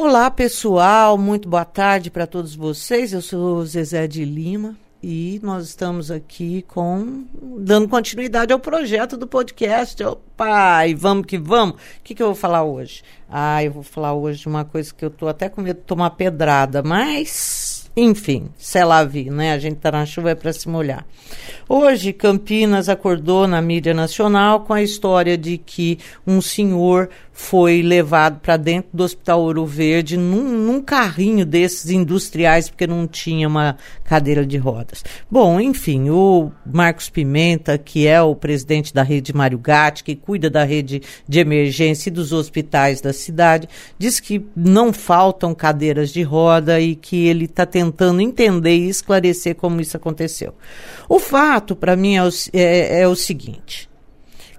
Olá, pessoal, muito boa tarde para todos vocês. Eu sou Zezé de Lima e nós estamos aqui com dando continuidade ao projeto do podcast. Opa, e vamos que vamos. O que, que eu vou falar hoje? Ah, eu vou falar hoje uma coisa que eu tô até com medo de tomar pedrada, mas enfim, sei lá vi, né? A gente tá na chuva é para se molhar. Hoje, Campinas acordou na mídia nacional com a história de que um senhor foi levado para dentro do Hospital Ouro Verde num, num, carrinho desses industriais, porque não tinha uma cadeira de rodas. Bom, enfim, o Marcos Pimenta, que é o presidente da rede Mário Gatti, que cuida da rede de emergência e dos hospitais da cidade, diz que não faltam cadeiras de roda e que ele está tentando entender e esclarecer como isso aconteceu. O fato, para mim, é o, é, é o seguinte.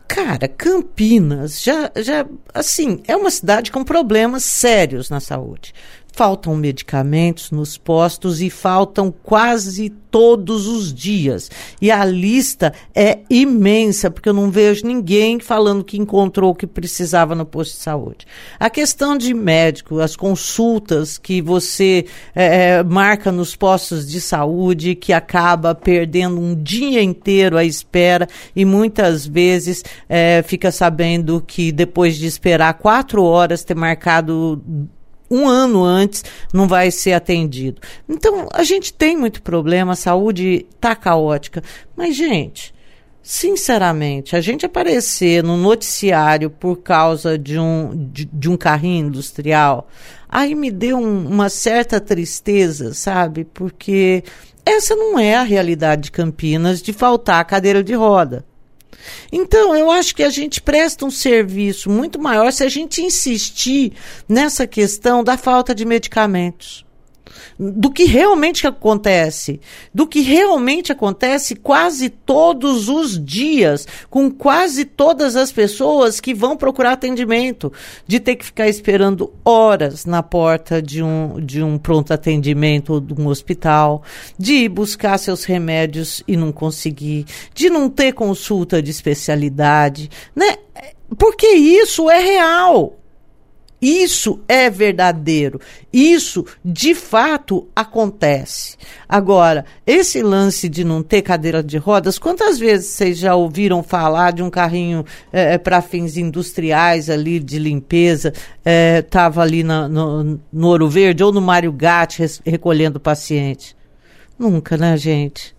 Cara, Campinas já, já, assim, é uma cidade com problemas sérios na saúde faltam medicamentos nos postos e faltam quase todos os dias. E a lista é imensa, porque eu não vejo ninguém falando que encontrou o que precisava no posto de saúde. A questão de médico, as consultas que você é, marca nos postos de saúde, que acaba perdendo um dia inteiro à espera e muitas vezes é, fica sabendo que depois de esperar quatro horas ter marcado um ano antes não vai ser atendido. Então, a gente tem muito problema, a saúde está caótica. Mas, gente, sinceramente, a gente aparecer no noticiário por causa de um, de, de um carrinho industrial, aí me deu um, uma certa tristeza, sabe? Porque essa não é a realidade de Campinas de faltar cadeira de roda. Então, eu acho que a gente presta um serviço muito maior se a gente insistir nessa questão da falta de medicamentos do que realmente acontece, do que realmente acontece quase todos os dias, com quase todas as pessoas que vão procurar atendimento, de ter que ficar esperando horas na porta de um, de um pronto atendimento ou de um hospital, de ir buscar seus remédios e não conseguir, de não ter consulta de especialidade, né? Porque isso é real. Isso é verdadeiro. Isso, de fato, acontece. Agora, esse lance de não ter cadeira de rodas, quantas vezes vocês já ouviram falar de um carrinho é, para fins industriais ali, de limpeza, estava é, ali na, no, no Ouro Verde ou no Mário Gatti recolhendo paciente? Nunca, né, gente?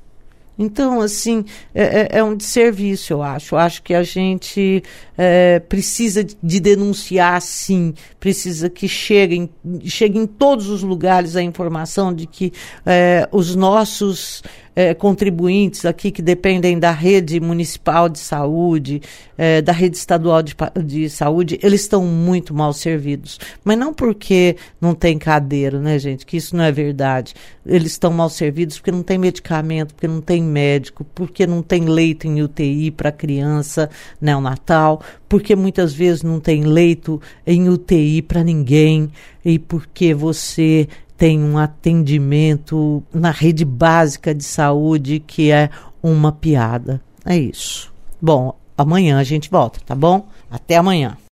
Então, assim, é, é, é um desserviço, eu acho. Eu acho que a gente é, precisa de denunciar, sim. Precisa que chegue, chegue em todos os lugares a informação de que é, os nossos é, contribuintes aqui que dependem da rede municipal de saúde, é, da rede estadual de, de saúde, eles estão muito mal servidos. Mas não porque não tem cadeira, né, gente? Que isso não é verdade. Eles estão mal servidos porque não tem medicamento, porque não tem médico, porque não tem leito em UTI para criança neonatal, porque muitas vezes não tem leito em UTI para ninguém e porque você tem um atendimento na rede básica de saúde que é uma piada. É isso. Bom, amanhã a gente volta, tá bom? Até amanhã.